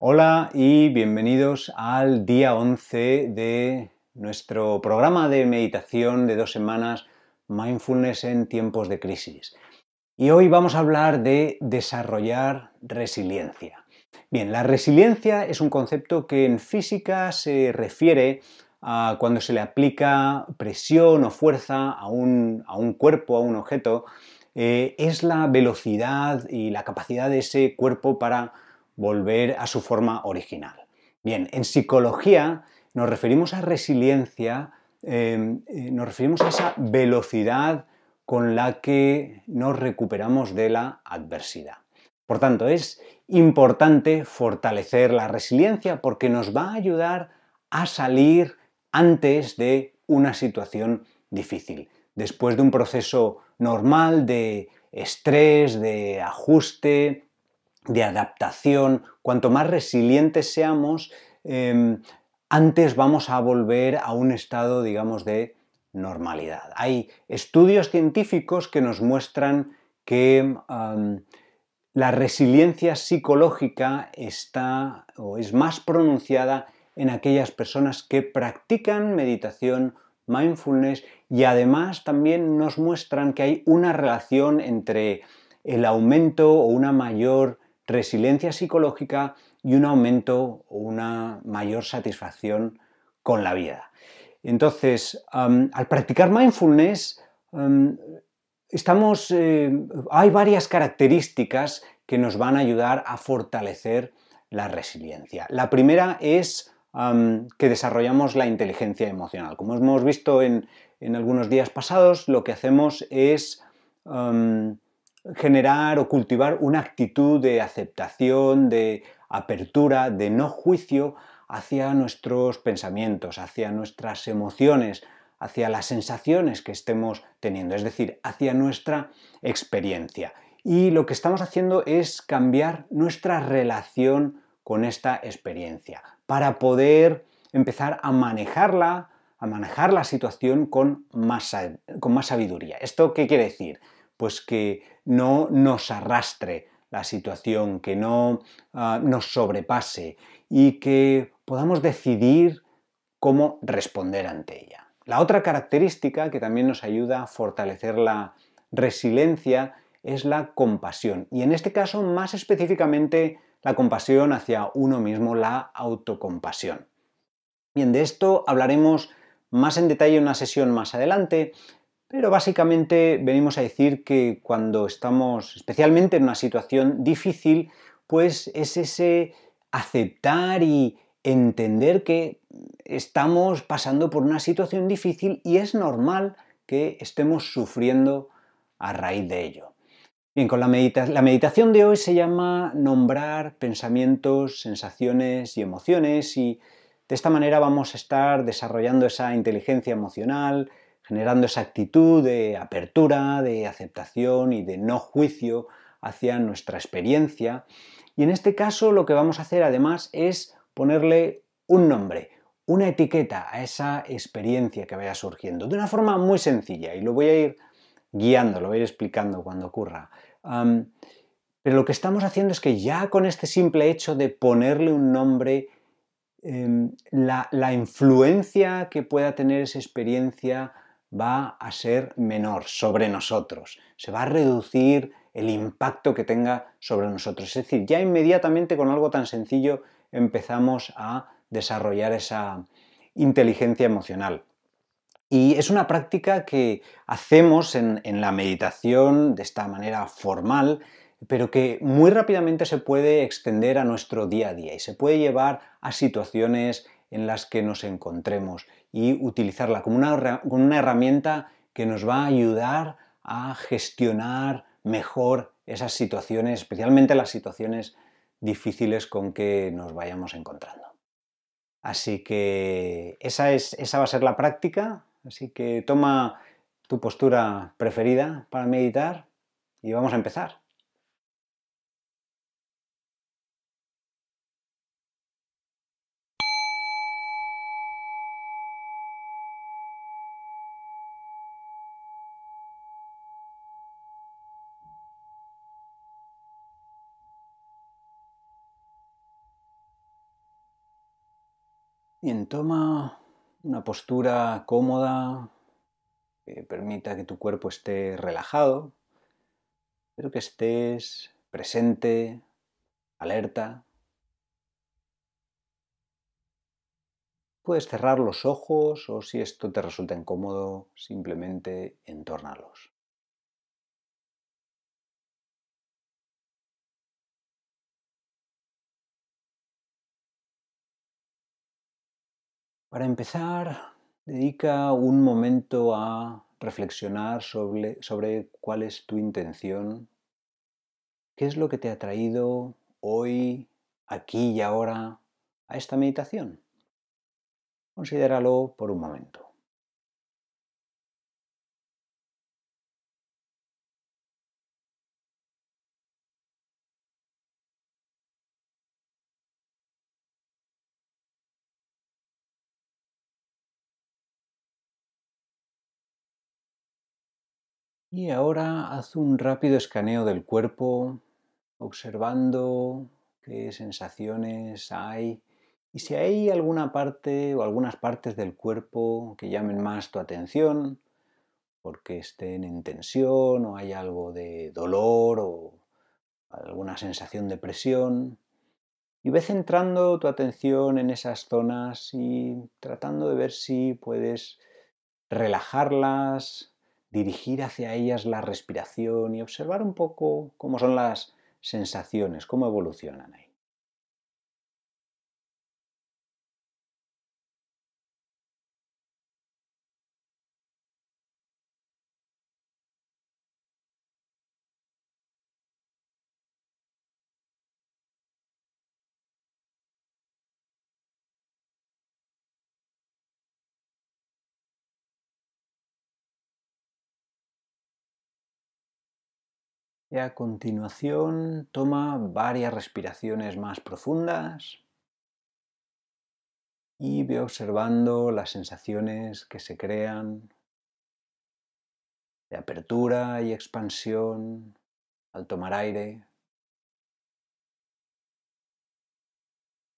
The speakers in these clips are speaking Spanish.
Hola y bienvenidos al día 11 de nuestro programa de meditación de dos semanas Mindfulness en tiempos de crisis. Y hoy vamos a hablar de desarrollar resiliencia. Bien, la resiliencia es un concepto que en física se refiere a cuando se le aplica presión o fuerza a un, cuerpo, a un objeto, eh, es la velocidad y la capacidad de ese cuerpo para volver a su forma original. Bien, en psicología nos referimos a resiliencia, em, eh, nos referimos a esa velocidad con la que nos recuperamos de la adversidad. Por tanto, es importante fortalecer la resiliencia porque nos va a ayudar a salir antes de una situación difícil, después de un proceso normal de estrés, de ajuste, de adaptación, cuanto más resilientes seamos, em, antes vamos a volver a un estado, digamos, de normalidad. Hay estudios científicos que nos muestran que la resiliencia psicológica está o es más pronunciada en aquellas personas que practican meditación, mindfulness y además también nos muestran que hay una relación entre el aumento o una mayor resiliencia psicológica y un aumento o una mayor satisfacción con la vida. Entonces, al practicar mindfulness, estamos, eh, hay varias características que nos van a ayudar a fortalecer la resiliencia. La primera es que desarrollamos la inteligencia emocional. Como hemos visto en, algunos días pasados, lo que hacemos es generar o cultivar una actitud de aceptación, de apertura, de no juicio hacia nuestros pensamientos, hacia nuestras emociones, hacia las sensaciones que estemos teniendo, es decir, hacia nuestra experiencia. Y lo que estamos haciendo es cambiar nuestra relación con esta experiencia para poder empezar a manejarla, a manejar la situación con más, con más sabiduría. ¿Esto qué quiere decir? Pues que no nos arrastre la situación, que no ah, nos sobrepase y que podamos decidir cómo responder ante ella. La otra característica que también nos ayuda a fortalecer la resiliencia es la compasión y en este caso más específicamente la compasión hacia uno mismo, la autocompasión. Bien, de esto hablaremos más en detalle en una sesión más adelante, pero básicamente venimos a decir que cuando estamos especialmente en una situación difícil, pues es ese aceptar y entender que estamos pasando por una situación difícil y es normal que estemos sufriendo a raíz de ello. Bien, con la, la meditación de hoy se llama nombrar pensamientos, sensaciones y emociones y de esta manera vamos a estar desarrollando esa inteligencia emocional, generando esa actitud de apertura, de aceptación y de no juicio hacia nuestra experiencia. Y en este caso lo que vamos a hacer además es ponerle un nombre, una etiqueta a esa experiencia que vaya surgiendo, de una forma muy sencilla, y lo voy a ir guiando, lo voy a ir explicando cuando ocurra. pero lo que estamos haciendo es que ya con este simple hecho de ponerle un nombre, em, la influencia que pueda tener esa experiencia va a ser menor sobre nosotros, se va a reducir el impacto que tenga sobre nosotros. Es decir, ya inmediatamente con algo tan sencillo empezamos a desarrollar esa inteligencia emocional. Y es una práctica que hacemos en, la meditación de esta manera formal, pero que muy rápidamente se puede extender a nuestro día a día y se puede llevar a situaciones en las que nos encontremos y utilizarla como una, herramienta que nos va a ayudar a gestionar mejor esas situaciones, especialmente las situaciones difíciles con que nos vayamos encontrando. Así que esa, es, esa va a ser la práctica, así que toma tu postura preferida para meditar y vamos a empezar. Toma una postura cómoda que permita que tu cuerpo esté relajado, pero que estés presente, alerta. Puedes cerrar los ojos o si esto te resulta incómodo, simplemente entórnalos. Para empezar, dedica un momento a reflexionar sobre, sobre, cuál es tu intención, qué es lo que te ha traído hoy, aquí y ahora a esta meditación. Considéralo por un momento. Y ahora haz un rápido escaneo del cuerpo, observando qué sensaciones hay y si hay alguna parte o algunas partes del cuerpo que llamen más tu atención, porque estén en tensión o hay algo de dolor o alguna sensación de presión, y ve centrando tu atención en esas zonas y tratando de ver si puedes relajarlas, dirigir hacia ellas la respiración y observar un poco cómo son las sensaciones, cómo evolucionan ahí. Y a continuación toma varias respiraciones más profundas y ve observando las sensaciones que se crean de apertura y expansión al tomar aire,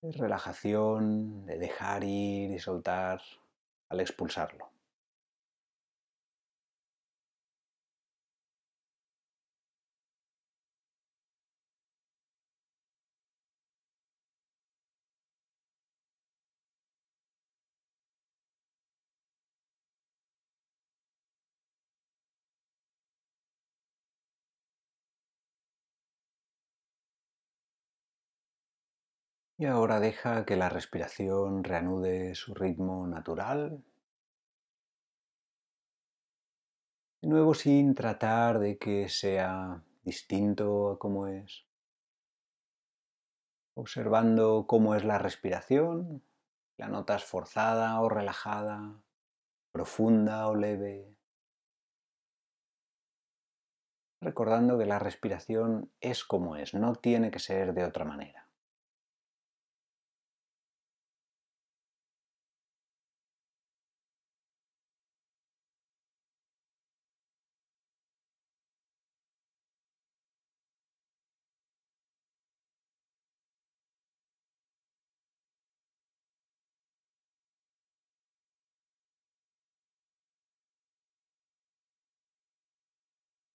de relajación, de dejar ir y soltar al expulsarlo. Y ahora deja que la respiración reanude su ritmo natural. De nuevo sin tratar de que sea distinto a cómo es. Observando cómo es la respiración, la notas forzada o relajada, profunda o leve. Recordando que la respiración es como es, no tiene que ser de otra manera.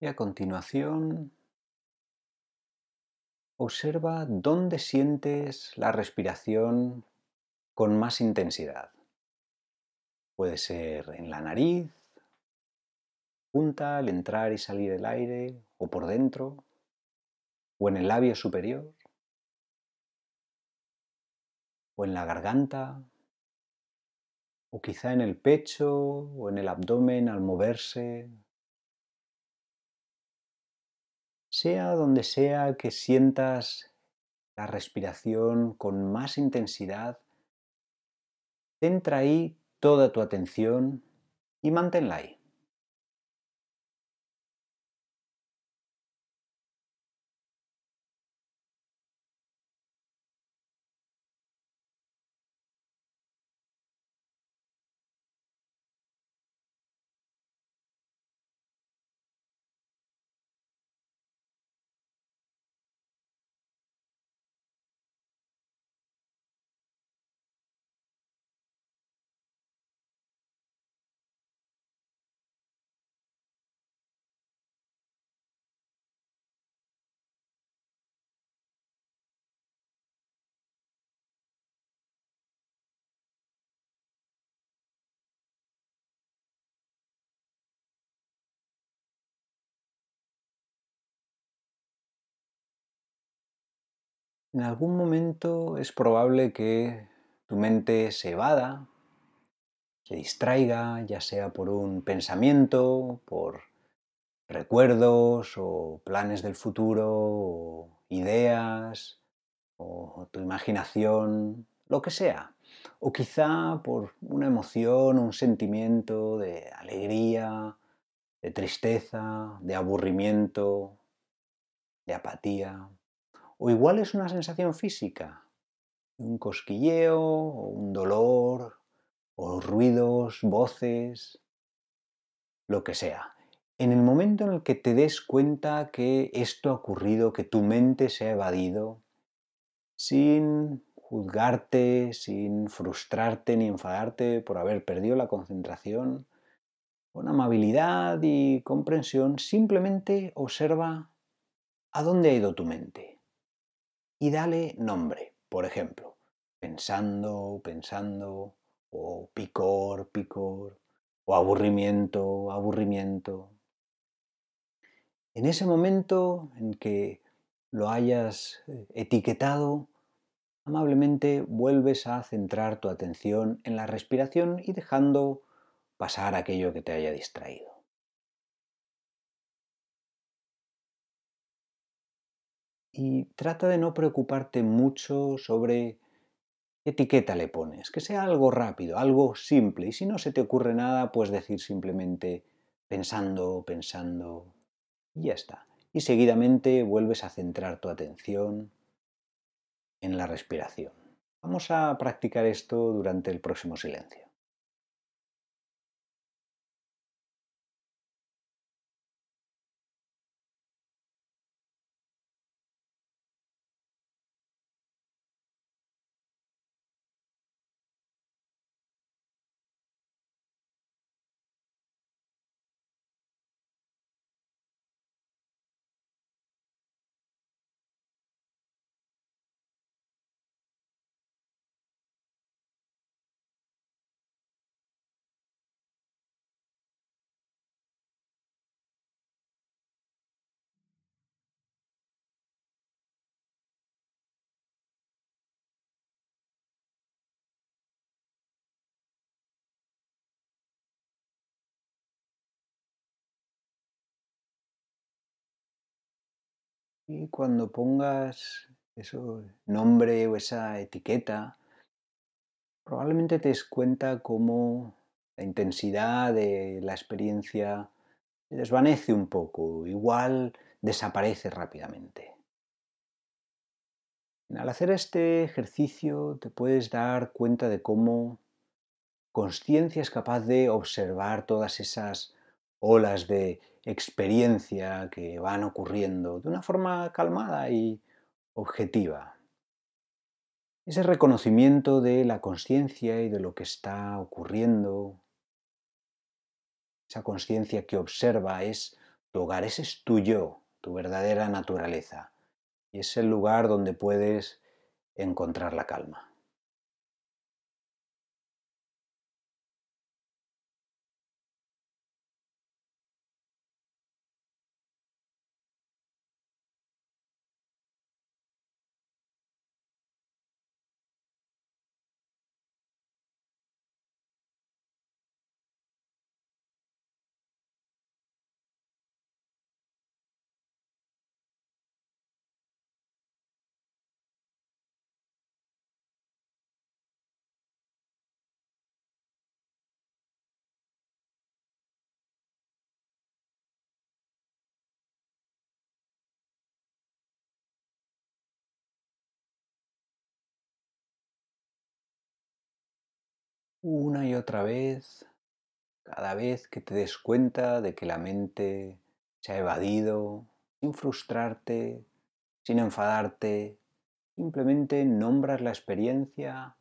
Y a continuación, observa dónde sientes la respiración con más intensidad. Puede ser en la nariz, punta al entrar y salir el aire, o por dentro, o en el labio superior, o en la garganta, o quizá en el pecho o en el abdomen al moverse sea donde sea que sientas la respiración con más intensidad, centra ahí toda tu atención y manténla ahí. En algún momento es probable que tu mente se evada, se distraiga, ya sea por un pensamiento, por recuerdos o planes del futuro, o ideas, o tu imaginación, lo que sea. O quizá por una emoción, un sentimiento de alegría, de tristeza, de aburrimiento, de apatía. O igual es una sensación física, un cosquilleo, o un dolor, o ruidos, voces, lo que sea. En el momento en el que te des cuenta que esto ha ocurrido, que tu mente se ha evadido, sin juzgarte, sin frustrarte ni enfadarte por haber perdido la concentración, con amabilidad y comprensión, simplemente observa a dónde ha ido tu mente y dale nombre, por ejemplo, pensando, pensando, o picor, picor, o aburrimiento, aburrimiento. En ese momento en que lo hayas eh, etiquetado, amablemente vuelves a centrar tu atención en la respiración y dejando pasar aquello que te haya distraído. Y trata de no preocuparte mucho sobre qué etiqueta le pones, que sea algo rápido, algo simple. Y si no se te ocurre nada, puedes decir simplemente pensando, pensando, y ya está. Y seguidamente vuelves a centrar tu atención en la respiración. Vamos a practicar esto durante el próximo silencio. Y cuando pongas ese nombre o esa etiqueta, probablemente te des cuenta cómo la intensidad de la experiencia desvanece un poco, igual desaparece rápidamente. Al hacer este ejercicio te puedes dar cuenta de cómo conciencia es capaz de observar todas esas olas de experiencia que van ocurriendo de una forma calmada y objetiva. Ese reconocimiento de la conciencia y de lo que está ocurriendo, esa conciencia que observa es tu hogar, ese es tu yo, tu verdadera naturaleza. Y es el lugar donde puedes encontrar la calma. Una y otra vez, cada vez que te des cuenta de que la mente se ha evadido, sin frustrarte, sin enfadarte, simplemente nombras la experiencia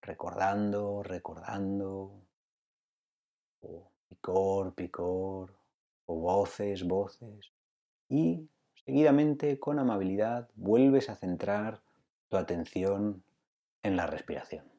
recordando, recordando, o picor, picor, o voces, voces, y seguidamente con amabilidad vuelves a centrar tu atención en la respiración.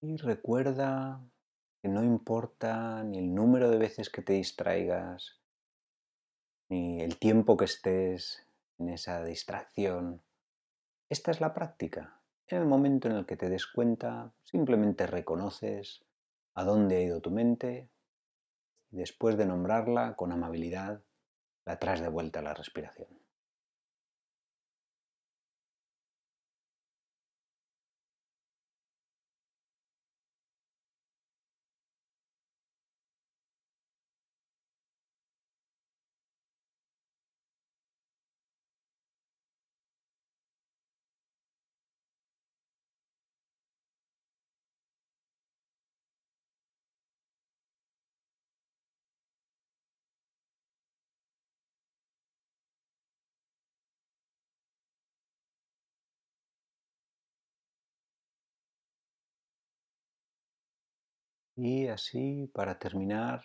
Y recuerda que no importa ni el número de veces que te distraigas, ni el tiempo que estés en esa distracción. Esta es la práctica. En el momento en el que te des cuenta, simplemente reconoces a dónde ha ido tu mente y después de nombrarla con amabilidad, la traes de vuelta a la respiración. Y así, para terminar,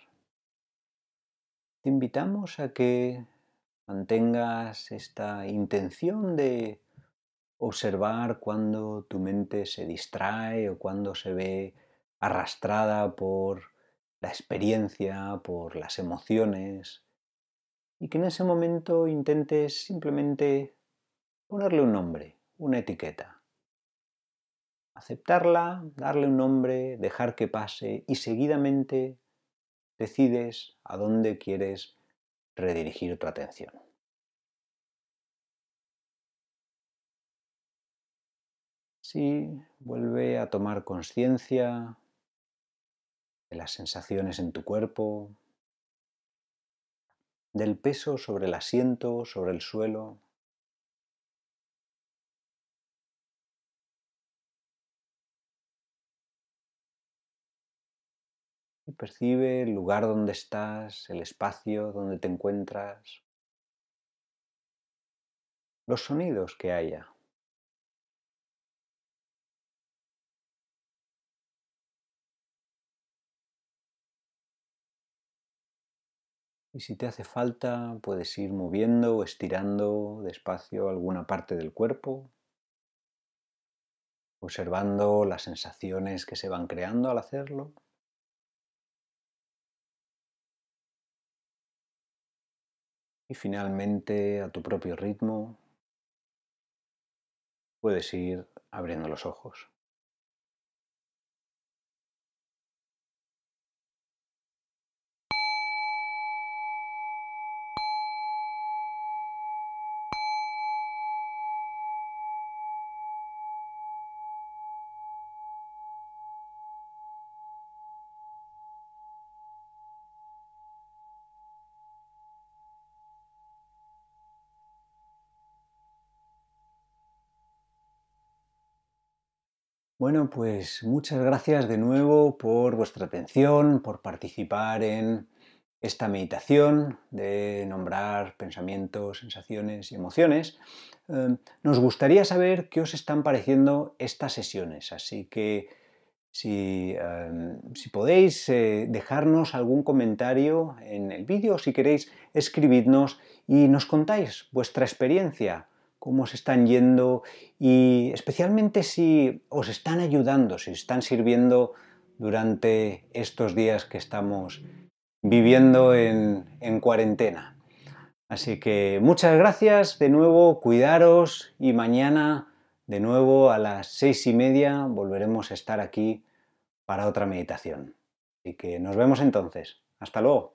te invitamos a que mantengas esta intención de observar cuando tu mente se distrae o cuando se ve arrastrada por la experiencia, por las emociones, y que en ese momento intentes simplemente ponerle un nombre, una etiqueta aceptarla, darle un nombre, dejar que pase y seguidamente decides a dónde quieres redirigir tu atención. Sí, vuelve a tomar conciencia de las sensaciones en tu cuerpo, del peso sobre el asiento, sobre el suelo. Percibe el lugar donde estás, el espacio donde te encuentras, los sonidos que haya. Y si te hace falta, puedes ir moviendo o estirando despacio alguna parte del cuerpo, observando las sensaciones que se van creando al hacerlo. Y finalmente, a tu propio ritmo, puedes ir abriendo los ojos. Bueno, pues muchas gracias de nuevo por vuestra atención, por participar en esta meditación de nombrar pensamientos, sensaciones y emociones. Em, nos gustaría saber qué os están pareciendo estas sesiones, así que si, em, podéis eh, dejarnos algún comentario en el vídeo, si queréis escribidnos y nos contáis vuestra experiencia cómo se están yendo y especialmente si os están ayudando, si están sirviendo durante estos días que estamos viviendo en, en cuarentena. Así que muchas gracias de nuevo, cuidaros y mañana de nuevo a las seis y media volveremos a estar aquí para otra meditación. Así que nos vemos entonces. Hasta luego.